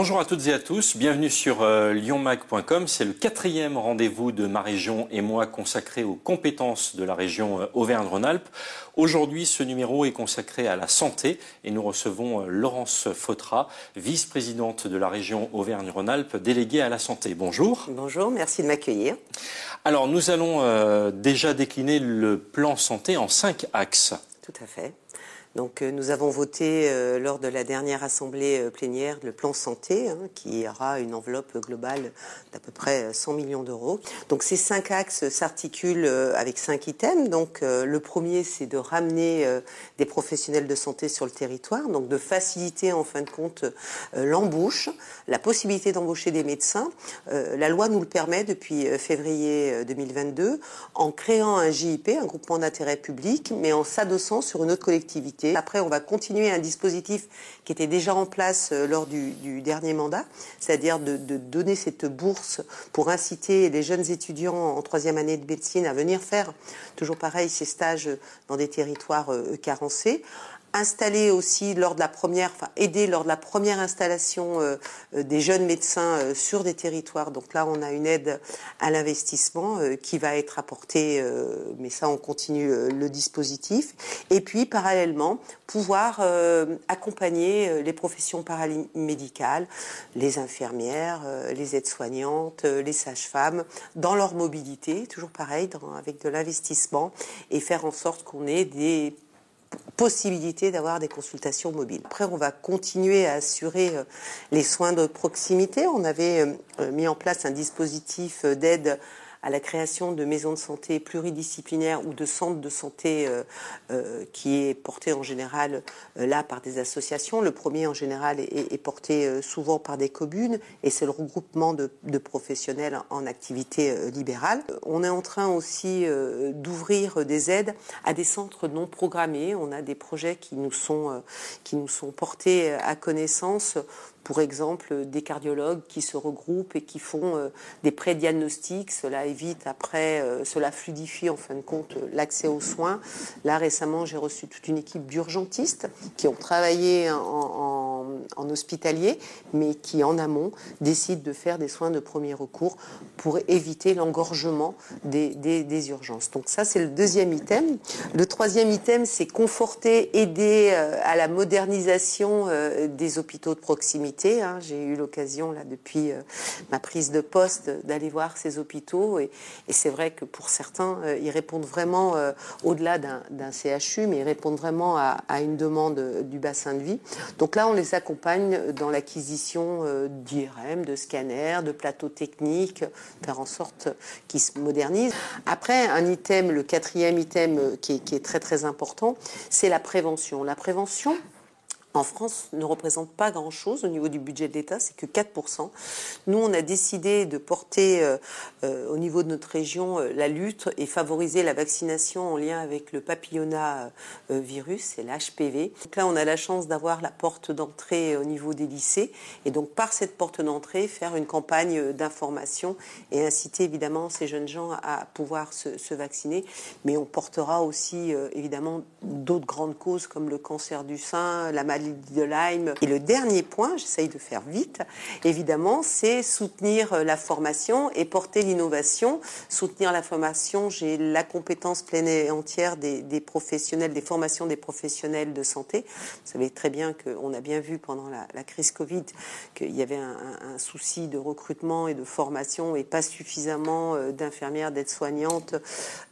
Bonjour à toutes et à tous, bienvenue sur euh, lyonmag.com. C'est le quatrième rendez-vous de ma région et moi consacré aux compétences de la région euh, Auvergne-Rhône-Alpes. Aujourd'hui, ce numéro est consacré à la santé et nous recevons euh, Laurence Fautra, vice-présidente de la région Auvergne-Rhône-Alpes, déléguée à la santé. Bonjour. Bonjour, merci de m'accueillir. Alors, nous allons déjà décliner le plan santé en cinq axes. Tout à fait. Donc euh, nous avons voté euh, lors de la dernière assemblée euh, plénière le plan santé, hein, qui aura une enveloppe globale d'à peu près 100 millions d'euros. Donc ces cinq axes s'articulent avec cinq items. Donc le premier, c'est de ramener des professionnels de santé sur le territoire, donc de faciliter en fin de compte l'embauche, la possibilité d'embaucher des médecins. la loi nous le permet depuis février 2022 en créant un JIP, un groupement d'intérêt public, mais en s'adossant sur une autre collectivité après, on va continuer un dispositif qui était déjà en place euh, lors du, dernier mandat, c'est-à-dire de, donner cette bourse pour inciter les jeunes étudiants en troisième année de médecine à venir faire, toujours pareil, ces stages dans des territoires euh, carencés installer aussi lors de la première, aider lors de la première installation euh, euh, des jeunes médecins euh, sur des territoires. Donc là, on a une aide à l'investissement qui va être apportée, mais ça, on continue le dispositif. Et puis, parallèlement, pouvoir accompagner les professions paramédicales, les infirmières, les aides-soignantes, les sages-femmes dans leur mobilité, toujours pareil, avec de l'investissement, et faire en sorte qu'on ait des possibilité d'avoir des consultations mobiles. Après, on va continuer à assurer euh, les soins de proximité. On avait euh, mis en place un dispositif d'aide à la création de maisons de santé pluridisciplinaires ou de centres de santé euh, euh, qui est porté en général euh, là par des associations. Le premier en général est, porté souvent par des communes et c'est le regroupement de, professionnels en activité libérale. On est en train aussi d'ouvrir des aides à des centres non programmés. On a des projets qui nous sont, qui nous sont portés à connaissance pour exemple des cardiologues qui se regroupent et qui font euh, des pré-diagnostics. Cela évite après, euh, cela fluidifie en fin de compte l'accès aux soins. Là récemment, j'ai reçu toute une équipe d'urgentistes qui ont travaillé en, hospitalier, mais qui en amont décident de faire des soins de premier recours pour éviter l'engorgement des, urgences. Donc ça, c'est le deuxième item. Le troisième item, c'est conforter, aider euh, à la modernisation des hôpitaux de proximité Hein. J'ai eu l'occasion, là, depuis euh, ma prise de poste, d'aller voir ces hôpitaux. Et, c'est vrai que pour certains, euh, ils répondent vraiment, euh, au-delà d'un CHU, mais ils répondent vraiment à, une demande du bassin de vie. Donc là, on les accompagne dans l'acquisition d'IRM, de scanners, de plateaux techniques, faire en sorte qu'ils se modernisent. Après, un item, le quatrième item qui est très très important, c'est la prévention. La prévention, en France ne représente pas grand-chose au niveau du budget de l'État, c'est que 4%. Nous, on a décidé de porter euh, euh, au niveau de notre région euh, la lutte et favoriser la vaccination en lien avec le papillonnat virus, c'est l'HPV. Donc là, on a la chance d'avoir la porte d'entrée au niveau des lycées et donc par cette porte d'entrée, faire une campagne d'information et inciter évidemment ces jeunes gens à pouvoir se, se vacciner. Mais on portera aussi évidemment d'autres grandes causes comme le cancer du sein, la maladie Et le dernier point, j'essaye de faire vite, évidemment, c'est soutenir euh, la formation et porter l'innovation. Soutenir la formation, j'ai la compétence pleine et entière des, professionnels, des formations des professionnels de santé. Vous savez très bien qu'on a bien vu pendant la, crise Covid qu'il y avait un, souci de recrutement et de formation et pas suffisamment euh, d'infirmières, d'aides-soignantes,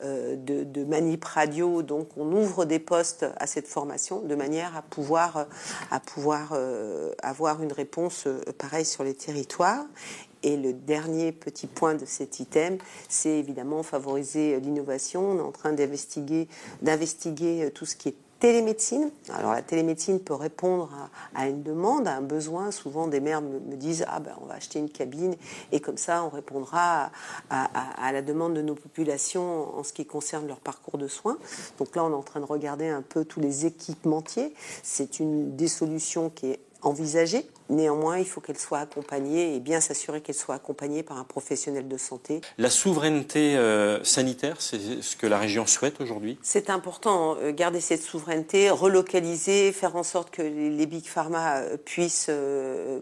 euh, de, de manip radio. Donc on ouvre des postes à cette formation de manière à pouvoir à pouvoir euh, avoir une réponse euh, pareille sur les territoires. Et le dernier petit point de cet item, c'est évidemment favoriser l'innovation. On est en train d'investiguer, euh, tout ce qui est télémédecine. Alors la télémédecine peut répondre à, une demande, à un besoin. Souvent des mères me, disent ah ben on va acheter une cabine et comme ça on répondra à, la demande de nos populations en ce qui concerne leur parcours de soins. Donc là on est en train de regarder un peu tous les équipementiers. C'est une des solutions qui est envisagée. Néanmoins, il faut qu'elle soit accompagnée et bien s'assurer qu'elle soit accompagnée par un professionnel de santé. La souveraineté euh, sanitaire, c'est ce que la région souhaite aujourd'hui? C'est important, euh, garder cette souveraineté, relocaliser, faire en sorte que les big pharma euh, puissent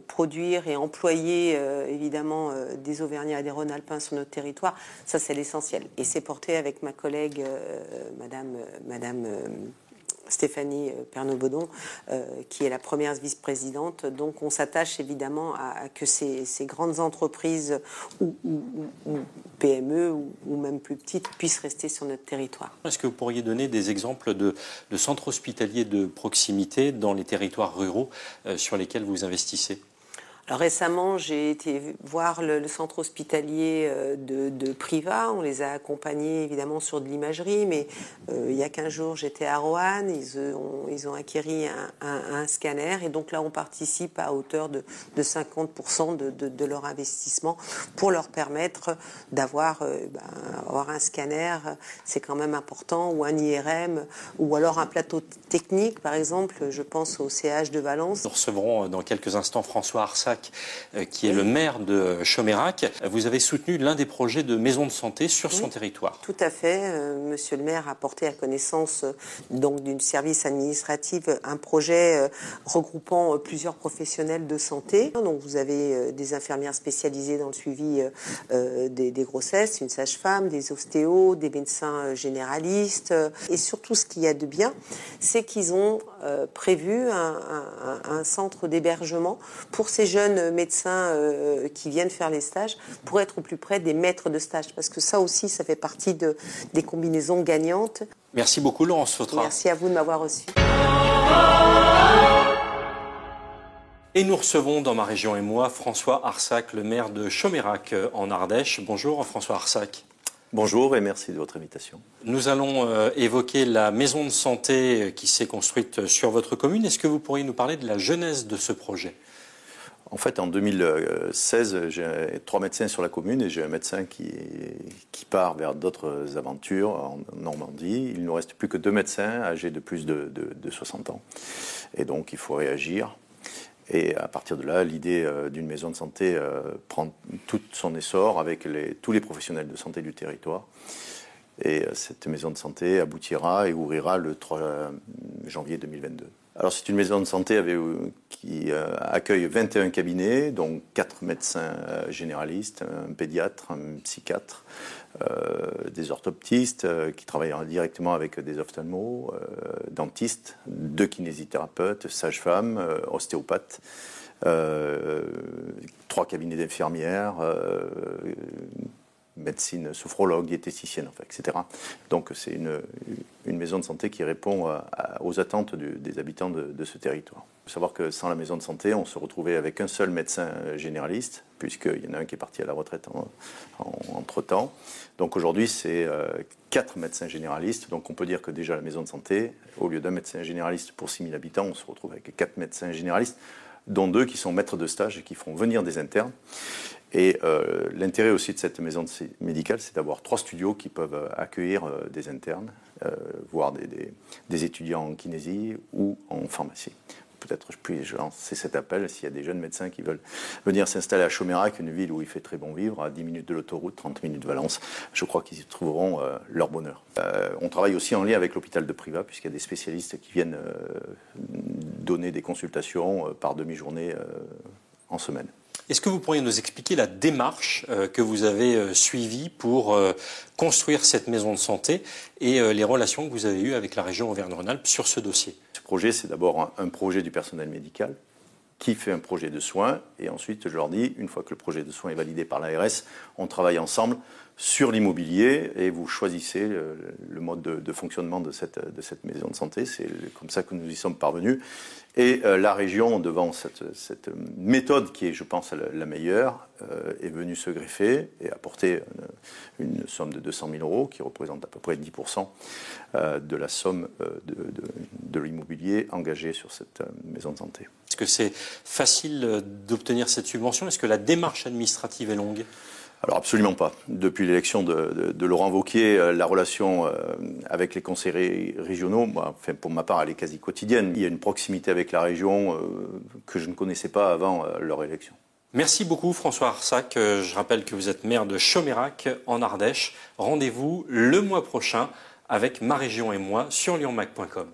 produire et employer évidemment des Auvergnats et des Rhône-Alpins sur notre territoire. Ça, c'est l'essentiel. Et c'est porté avec ma collègue, Madame, Madame Stéphanie euh, Pernod-Baudon, euh, qui est la première vice-présidente. Donc on s'attache évidemment à, que ces, grandes entreprises ou, PME ou, même plus petites puissent rester sur notre territoire. Est-ce que vous pourriez donner des exemples de, centres hospitaliers de proximité dans les territoires ruraux euh, sur lesquels vous investissez? Alors récemment, j'ai été voir le, centre hospitalier euh, de, Priva. On les a accompagnés évidemment sur de l'imagerie, mais euh, il y a 15 jours, j'étais à Roanne. Ils ont, ils acquis un, scanner et donc là, on participe à hauteur de, de 50% de, leur investissement pour leur permettre d'avoir euh, ben, avoir un scanner. C'est quand même important ou un IRM ou alors un plateau technique, par exemple. Je pense au CH de Valence. Nous recevrons dans quelques instants François Arsac euh, qui est le maire de Chomérac. Vous avez soutenu l'un des projets de maison de santé sur son territoire. Tout à fait. Euh, monsieur le maire a porté à connaissance euh, donc d'une service administratif un projet regroupant plusieurs professionnels de santé. Donc vous avez des infirmières spécialisées dans le suivi des, des grossesses, une sage-femme, des ostéos, des médecins généralistes. Et surtout, ce qu'il y a de bien, c'est qu'ils ont prévu un, un centre d'hébergement pour ces jeunes médecins euh, qui viennent faire les stages pour être au plus près des maîtres de stage. Parce que ça aussi, ça fait partie de, des combinaisons gagnantes. Merci beaucoup, Laurence Fautra. Merci à vous de m'avoir reçu. Et nous recevons dans ma région et moi François Arsac, le maire de Chomérac euh, en Ardèche. Bonjour François Arsac. Bonjour et merci de votre invitation. Nous allons euh, évoquer la maison de santé qui s'est construite sur votre commune. Est-ce que vous pourriez nous parler de la genèse de ce projet? En fait, en 2016, j'ai trois médecins sur la commune et j'ai un médecin qui, qui part vers d'autres aventures en Normandie. Il ne nous reste plus que deux médecins âgés de plus de, 60 ans. Et donc, il faut réagir. Et à partir de là, l'idée euh, d'une maison de santé euh, prend tout son essor avec tous les professionnels de santé du territoire. Et euh, cette maison de santé aboutira et ouvrira le 3 janvier 2022. Alors c'est une maison de santé qui euh, accueille 21 cabinets, donc 4 médecins euh, généralistes, un pédiatre, un psychiatre, euh, des orthoptistes qui travaillent directement avec des ophtalmos, dentistes, deux kinésithérapeutes, sages-femmes, ostéopathes, trois cabinets d'infirmières, médecine sophrologue, diététicienne, enfin, etc. Donc c'est une, une, maison de santé qui répond aux attentes des habitants de, ce territoire. Il faut savoir que sans la maison de santé, on se retrouvait avec un seul médecin généraliste, puisqu'il y en a un qui est parti à la retraite entre-temps. Donc aujourd'hui, c'est euh, quatre médecins généralistes. Donc on peut dire que déjà la maison de santé, au lieu d'un médecin généraliste pour 6000 habitants, on se retrouve avec quatre médecins généralistes, dont deux qui sont maîtres de stage et qui font venir des internes. Et euh, l'intérêt aussi de cette maison médicale, c'est d'avoir trois studios qui peuvent euh, accueillir euh, des internes, voire des, étudiants en kinésie ou en pharmacie. Peut-être je puis lancer cet appel s'il y a des jeunes médecins qui veulent venir s'installer à Chomérac, une ville où il fait très bon vivre, à 10 minutes de l'autoroute, 30 minutes de Valence. Je crois qu'ils y trouveront leur bonheur. on travaille aussi en lien avec l'hôpital de Priva, puisqu'il y a des spécialistes qui viennent donner des consultations par demi-journée en semaine. Est-ce que vous pourriez nous expliquer la démarche euh, que vous avez euh, suivie pour euh, construire cette maison de santé et les relations que vous avez eues avec la région Auvergne-Rhône-Alpes sur ce dossier? Ce projet, c'est d'abord un, projet du personnel médical qui fait un projet de soins et ensuite, je leur dis, une fois que le projet de soins est validé par l'ARS, on travaille ensemble sur l'immobilier et vous choisissez le, mode de, fonctionnement de cette, maison de santé. C'est comme ça que nous y sommes parvenus. Et euh, la région, devant cette, méthode qui est, je pense, la, meilleure, euh, est venue se greffer et apporter une, une, somme de 200 000 euros qui représente à peu près 10% euh, de la somme de, de, de l'immobilier engagé sur cette maison de santé. Est-ce que c'est facile d'obtenir cette subvention? Est-ce que la démarche administrative est longue? Alors absolument pas. Depuis l'élection de, Laurent Vauquier, euh, la relation euh, avec les conseillers régionaux, enfin, pour ma part, elle est quasi quotidienne. Il y a une proximité avec la région euh, que je ne connaissais pas avant leur élection. Merci beaucoup François Arsac. Je rappelle que vous êtes maire de Chomérac en Ardèche. Rendez-vous le mois prochain avec ma région et moi sur lyonmac.com.